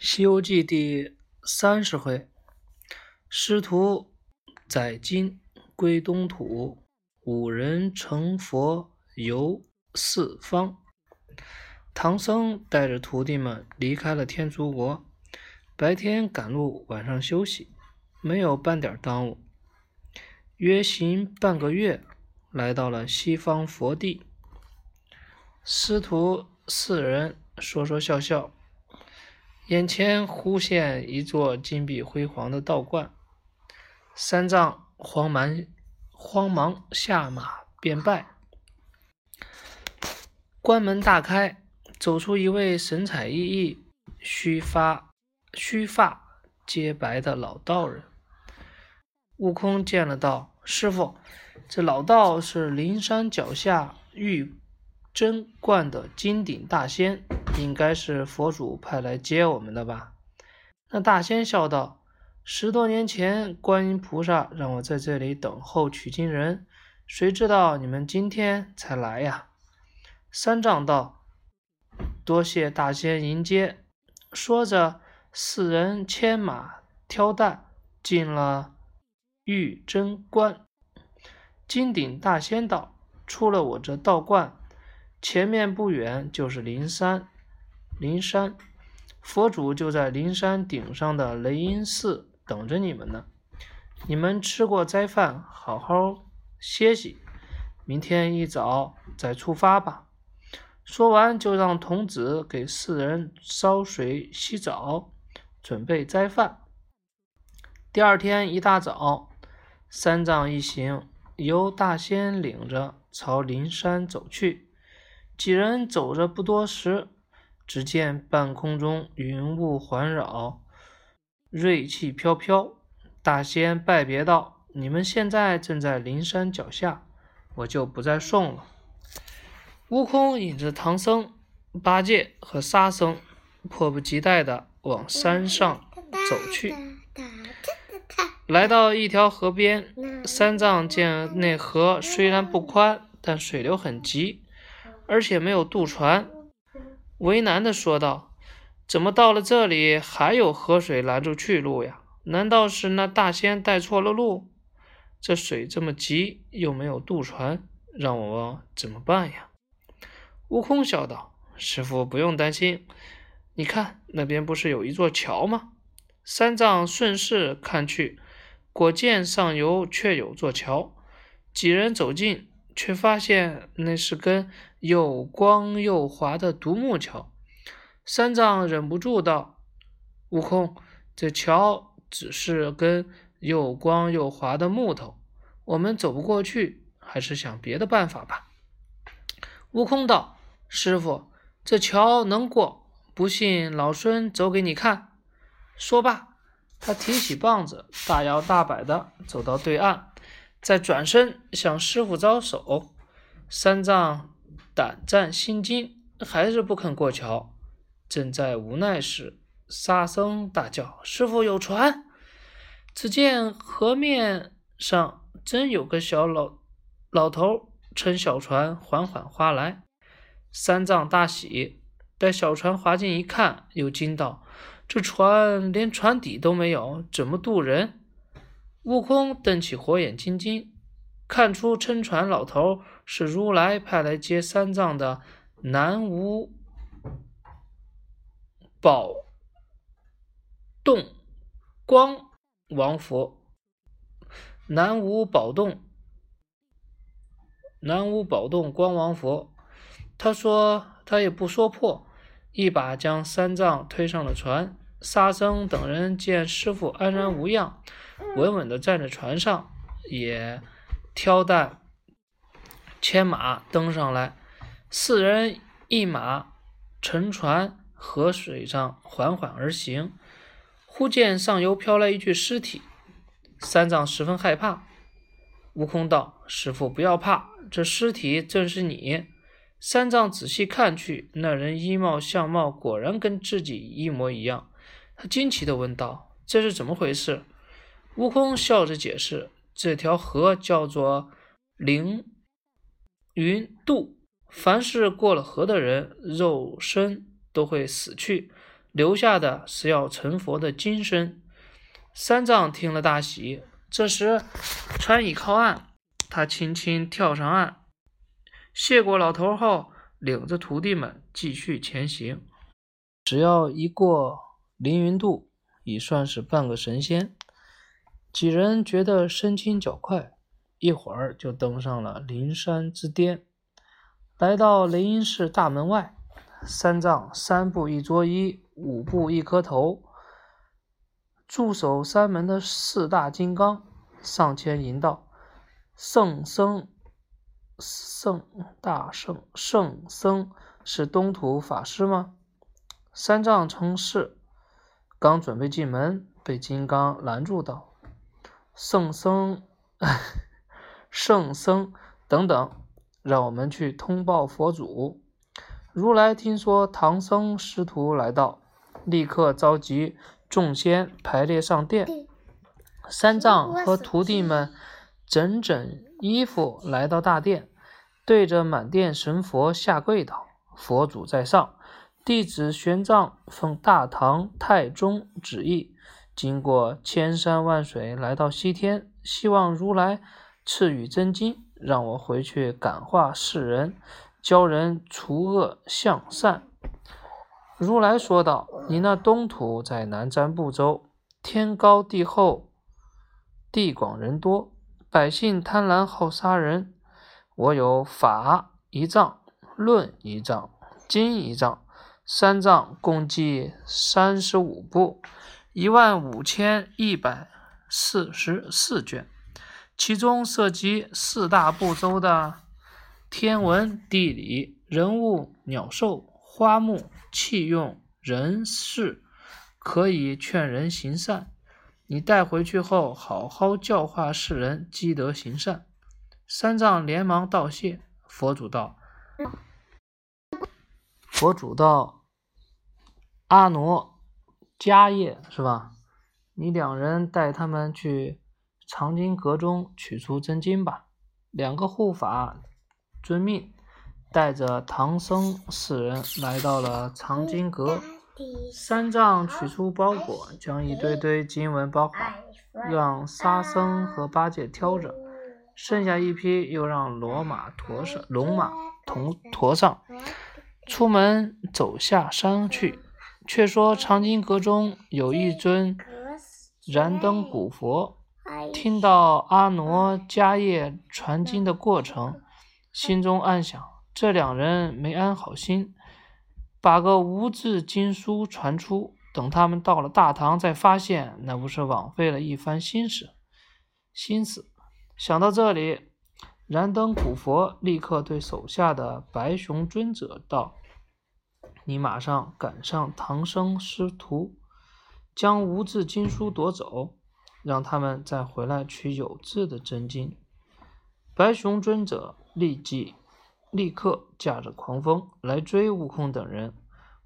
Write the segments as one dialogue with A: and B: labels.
A: 《西游记》第三十回，师徒载金归东土，五人成佛游四方。唐僧带着徒弟们离开了天竺国，白天赶路，晚上休息，没有半点耽误。约行半个月，来到了西方佛地。师徒四人说说笑笑。眼前忽现一座金碧辉煌的道观，三藏慌忙慌忙下马便拜。关门大开，走出一位神采奕奕、须发须发皆白的老道人。悟空见了，道：“师傅，这老道是灵山脚下玉真观的金顶大仙。”应该是佛祖派来接我们的吧？那大仙笑道：“十多年前，观音菩萨让我在这里等候取经人，谁知道你们今天才来呀？”三藏道：“多谢大仙迎接。”说着，四人牵马挑担进了玉真观。金顶大仙道：“出了我这道观，前面不远就是灵山。”灵山，佛祖就在灵山顶上的雷音寺等着你们呢。你们吃过斋饭，好好歇息，明天一早再出发吧。说完，就让童子给四人烧水洗澡，准备斋饭。第二天一大早，三藏一行由大仙领着朝灵山走去。几人走着不多时，只见半空中云雾环绕，瑞气飘飘。大仙拜别道：“你们现在正在灵山脚下，我就不再送了。”悟空引着唐僧、八戒和沙僧，迫不及待地往山上走去。来到一条河边，三藏见那河虽然不宽，但水流很急，而且没有渡船。为难的说道：“怎么到了这里还有河水拦住去路呀？难道是那大仙带错了路？这水这么急，又没有渡船，让我怎么办呀？”悟空笑道：“师傅不用担心，你看那边不是有一座桥吗？”三藏顺势看去，果见上游确有座桥。几人走近。却发现那是根又光又滑的独木桥。三藏忍不住道：“悟空，这桥只是根又光又滑的木头，我们走不过去，还是想别的办法吧。”悟空道：“师傅，这桥能过，不信老孙走给你看。”说罢，他提起棒子，大摇大摆地走到对岸。再转身向师傅招手，三藏胆战心惊，还是不肯过桥。正在无奈时，沙僧大叫：“师傅有船！”只见河面上真有个小老老头乘小船缓缓划来。三藏大喜，待小船划近一看，又惊道：“这船连船底都没有，怎么渡人？”悟空瞪起火眼金睛，看出撑船老头是如来派来接三藏的南无宝洞光王佛。南无宝洞，南无宝洞光王佛。他说他也不说破，一把将三藏推上了船。沙僧等人见师傅安然无恙。稳稳地站在船上，也挑担牵马登上来。四人一马乘船，河水上缓缓而行。忽见上游飘来一具尸体，三藏十分害怕。悟空道：“师傅不要怕，这尸体正是你。”三藏仔细看去，那人衣帽相貌果然跟自己一模一样。他惊奇地问道：“这是怎么回事？”悟空笑着解释：“这条河叫做凌云渡，凡是过了河的人，肉身都会死去，留下的是要成佛的金身。三藏听了大喜。这时，船已靠岸，他轻轻跳上岸，谢过老头后，领着徒弟们继续前行。只要一过凌云渡，已算是半个神仙。几人觉得身轻脚快，一会儿就登上了灵山之巅。来到雷音寺大门外，三藏三步一作揖，五步一磕头。驻守山门的四大金刚上前迎道：“圣僧，圣大圣，圣僧是东土法师吗？”三藏称是，刚准备进门，被金刚拦住道：“圣僧，圣僧，等等，让我们去通报佛祖。”如来听说唐僧师徒来到，立刻召集。众仙排列上殿，三藏和徒弟们整整衣服来到大殿，对着满殿神佛下跪道：“佛祖在上，弟子玄奘奉大唐太宗旨意，经过千山万水来到西天，希望如来赐予真经，让我回去感化世人，教人除恶向善。”如来说道：“你那东土在南瞻部洲，天高地厚，地广人多，百姓贪婪好杀人。我有法一丈，论一丈，经一丈，三藏共计三十五部，一万五千一百四十四卷，其中涉及四大部洲的天文、地理、人物、鸟兽。”花木器用人事，可以劝人行善。你带回去后，好好教化世人，积德行善。三藏连忙道谢。佛祖道：“佛祖道，阿傩、迦叶是吧？你两人带他们去藏经阁中取出真经吧。”两个护法遵命。带着唐僧四人来到了藏经阁，三藏取出包裹，将一堆堆经文包好，让沙僧和八戒挑着，剩下一批又让骡马驮上，龙马同驮上，出门走下山去。却说藏经阁中有一尊燃灯古佛，听到阿傩迦叶传经的过程，心中暗想。这两人没安好心，把个无字经书传出，等他们到了大唐，再发现，那不是枉费了一番心思？心思想到这里，燃灯古佛立刻对手下的白熊尊者道：“你马上赶上唐僧师徒，将无字经书夺走，让他们再回来取有字的真经。”白熊尊者立即。立刻驾着狂风来追悟空等人。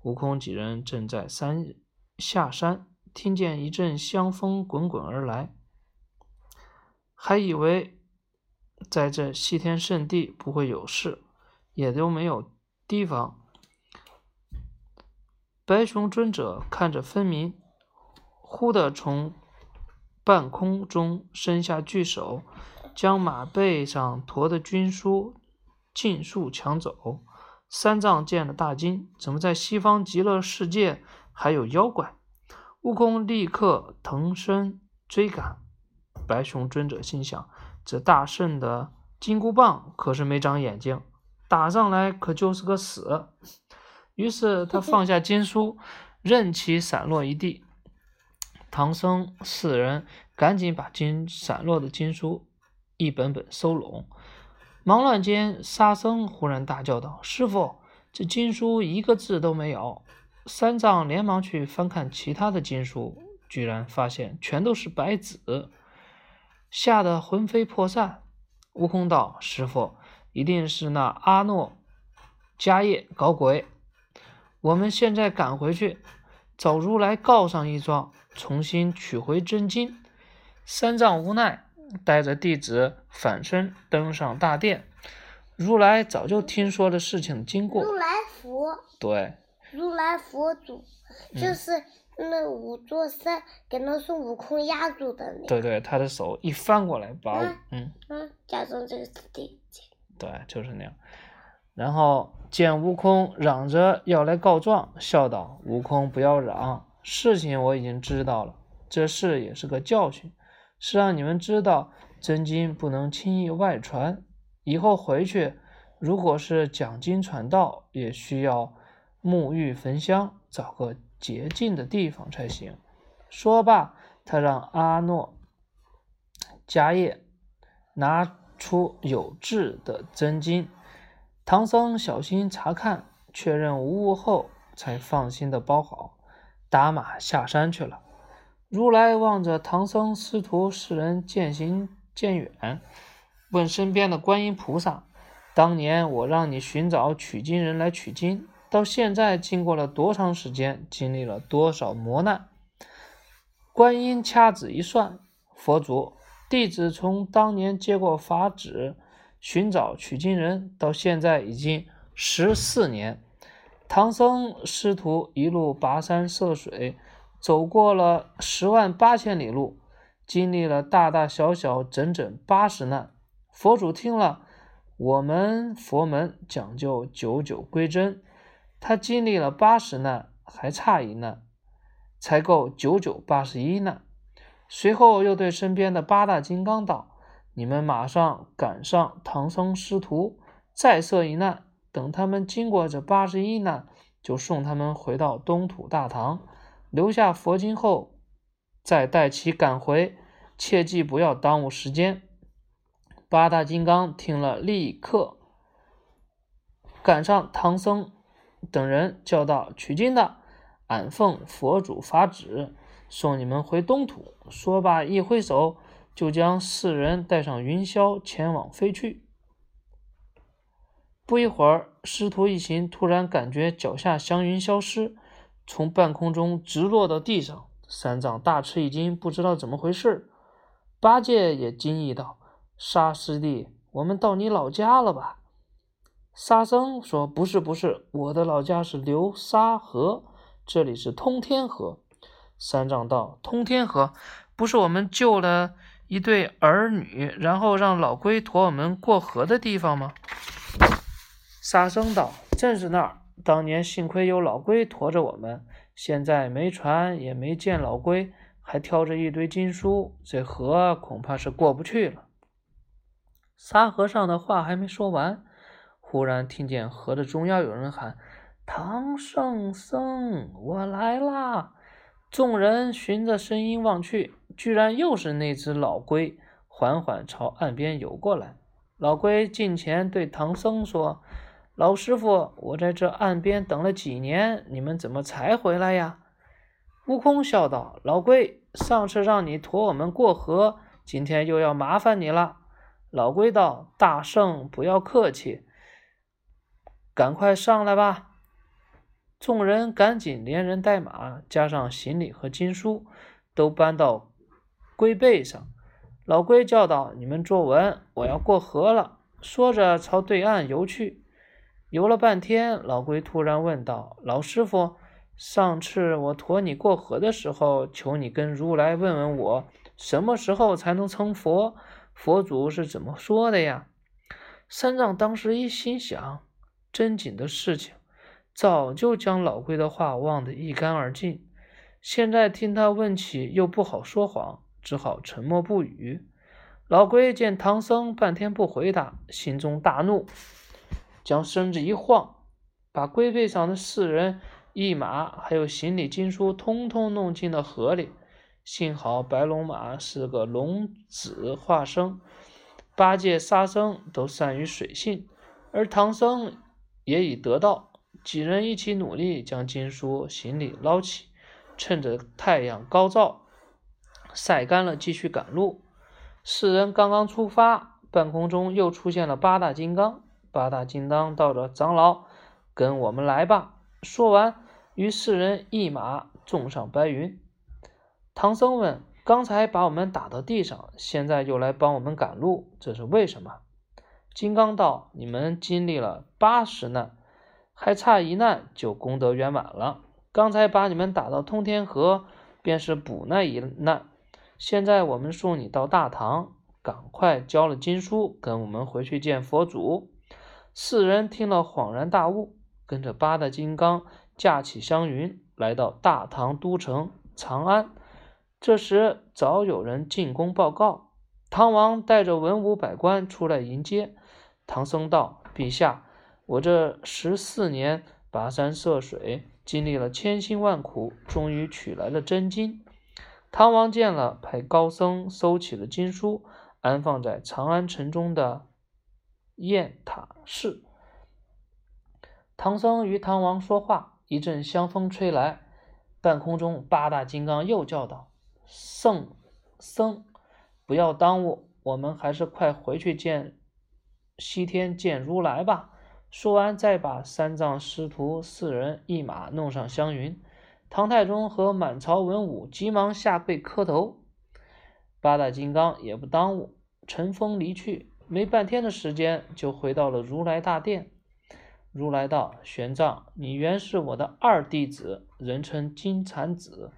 A: 悟空几人正在山下山，听见一阵香风滚滚而来，还以为在这西天圣地不会有事，也都没有提防。白熊尊者看着分明，忽地从半空中伸下巨手，将马背上驮的军书。尽数抢走。三藏见了大惊，怎么在西方极乐世界还有妖怪？悟空立刻腾身追赶。白熊尊者心想：这大圣的金箍棒可是没长眼睛，打上来可就是个死。于是他放下经书，任其散落一地。唐僧四人赶紧把经散落的经书一本本收拢。忙乱间，沙僧忽然大叫道：“师傅，这经书一个字都没有！”三藏连忙去翻看其他的经书，居然发现全都是白纸，吓得魂飞魄散。悟空道：“师傅，一定是那阿诺迦叶搞鬼！我们现在赶回去，找如来告上一状，重新取回真经。”三藏无奈。带着弟子返身登上大殿，如来早就听说了事情经过。
B: 如来佛。
A: 对，
B: 如来佛祖，就是那五座山给那孙悟空压住的那。
A: 对对，他的手一翻过来，把嗯
B: 嗯，假装这个是对。
A: 对，就是那样。然后见悟空嚷着要来告状，笑道：“悟空，不要嚷，事情我已经知道了。这事也是个教训，是让你们知道真经不能轻易外传。以后回去，如果是讲经传道，也需要沐浴焚香，找个洁净的地方才行。”说罢，他让阿诺迦叶拿出有质的真经。唐僧小心查看，确认无误后，才放心的包好，打马下山去了。如来望着唐僧师徒四人渐行渐远，问身边的观音菩萨：“当年我让你寻找取经人来取经，到现在经过了多长时间？经历了多少磨难？”观音掐指一算：“佛祖，弟子从当年接过法旨。”寻找取经人到现在已经十四年，唐僧师徒一路跋山涉水，走过了十万八千里路，经历了大大小小整整八十难。佛祖听了，我们佛门讲究九九归真，他经历了八十难，还差一难，才够九九八十一难。随后又对身边的八大金刚道。你们马上赶上唐僧师徒，再设一难。等他们经过这八十一难，就送他们回到东土大唐，留下佛经后，再带其赶回。切记不要耽误时间。八大金刚听了，立刻赶上唐僧等人，叫道：“取经的，俺奉佛祖法旨，送你们回东土。”说罢，一挥手。就将四人带上云霄前往飞去。不一会儿，师徒一行突然感觉脚下祥云消失，从半空中直落到地上。三藏大吃一惊，不知道怎么回事。八戒也惊异道：“沙师弟，我们到你老家了吧？”沙僧说：“不是，不是，我的老家是流沙河，这里是通天河。”三藏道：“通天河，不是我们救了？”一对儿女，然后让老龟驮我们过河的地方吗？沙僧道：“正是那儿。当年幸亏有老龟驮着我们，现在没船，也没见老龟，还挑着一堆经书，这河恐怕是过不去了。”沙和尚的话还没说完，忽然听见河的中央有人喊：“唐圣僧，我来啦！”众人循着声音望去。居然又是那只老龟，缓缓朝岸边游过来。老龟近前对唐僧说：“老师傅，我在这岸边等了几年，你们怎么才回来呀？”悟空笑道：“老龟，上次让你驮我们过河，今天又要麻烦你了。”老龟道：“大圣不要客气，赶快上来吧。”众人赶紧连人带马，加上行李和经书，都搬到。龟背上，老龟叫道：“你们坐稳，我要过河了。”说着朝对岸游去。游了半天，老龟突然问道：“老师傅，上次我驮你过河的时候，求你跟如来问问我，什么时候才能成佛？佛祖是怎么说的呀？”三藏当时一心想：真紧的事情，早就将老龟的话忘得一干二净。现在听他问起，又不好说谎。只好沉默不语。老龟见唐僧半天不回答，心中大怒，将身子一晃，把龟背上的四人一马还有行李经书通通弄进了河里。幸好白龙马是个龙子化身，八戒、沙僧都善于水性，而唐僧也已得道，几人一起努力将经书、行李捞起，趁着太阳高照。晒干了，继续赶路。四人刚刚出发，半空中又出现了八大金刚。八大金刚道着：“长老，跟我们来吧。”说完，与四人一马纵上白云。唐僧问：“刚才把我们打到地上，现在又来帮我们赶路，这是为什么？”金刚道：“你们经历了八十难，还差一难就功德圆满了。刚才把你们打到通天河，便是补那一难。现在我们送你到大唐，赶快交了经书，跟我们回去见佛祖。四人听了恍然大悟，跟着八大金刚驾起香云，来到大唐都城长安。这时早有人进宫报告，唐王带着文武百官出来迎接。唐僧道：“陛下，我这十四年跋山涉水，经历了千辛万苦，终于取来了真经。”唐王见了，派高僧收起了经书，安放在长安城中的雁塔寺。唐僧与唐王说话，一阵香风吹来，半空中八大金刚又叫道：“圣僧，不要耽误，我们还是快回去见西天见如来吧。”说完，再把三藏师徒四人一马弄上香云。唐太宗和满朝文武急忙下跪磕头，八大金刚也不耽误，乘风离去。没半天的时间，就回到了如来大殿。如来道：“玄奘，你原是我的二弟子，人称金蝉子，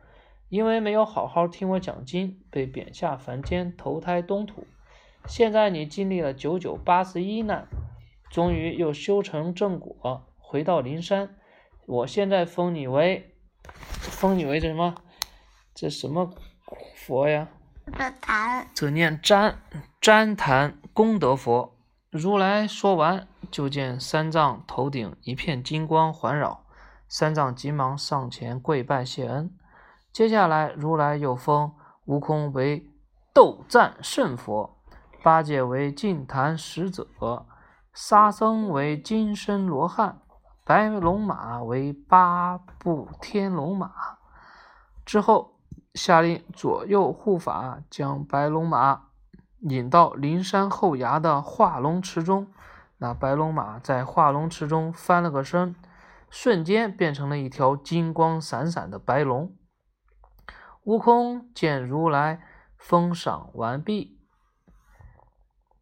A: 因为没有好好听我讲经，被贬下凡间投胎东土。现在你经历了九九八十一难，终于又修成正果，回到灵山。我现在封你为……”封你为这什么？这什么佛呀？
B: 这坛。
A: 这念旃旃檀功德佛。如来说完，就见三藏头顶一片金光环绕，三藏急忙上前跪拜谢恩。接下来，如来又封悟空为斗战胜佛，八戒为净坛使者，沙僧为金身罗汉。白龙马为八部天龙马，之后下令左右护法将白龙马引到灵山后崖的化龙池中。那白龙马在化龙池中翻了个身，瞬间变成了一条金光闪闪的白龙。悟空见如来封赏完毕，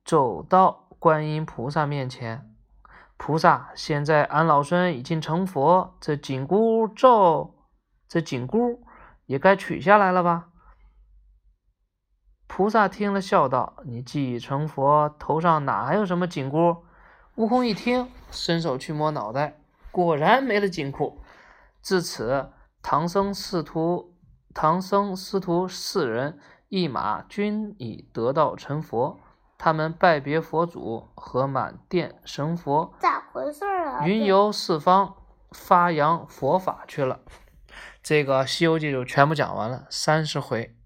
A: 走到观音菩萨面前。菩萨，现在俺老孙已经成佛，这紧箍咒，这紧箍也该取下来了吧？菩萨听了，笑道：“你既已成佛，头上哪还有什么紧箍？”悟空一听，伸手去摸脑袋，果然没了紧箍。至此，唐僧师徒、唐僧师徒四人一马均已得道成佛。他们拜别佛祖和满殿神佛，
B: 咋回事啊？
A: 云游四方，发扬佛法去了。这个《西游记》就全部讲完了，三十回。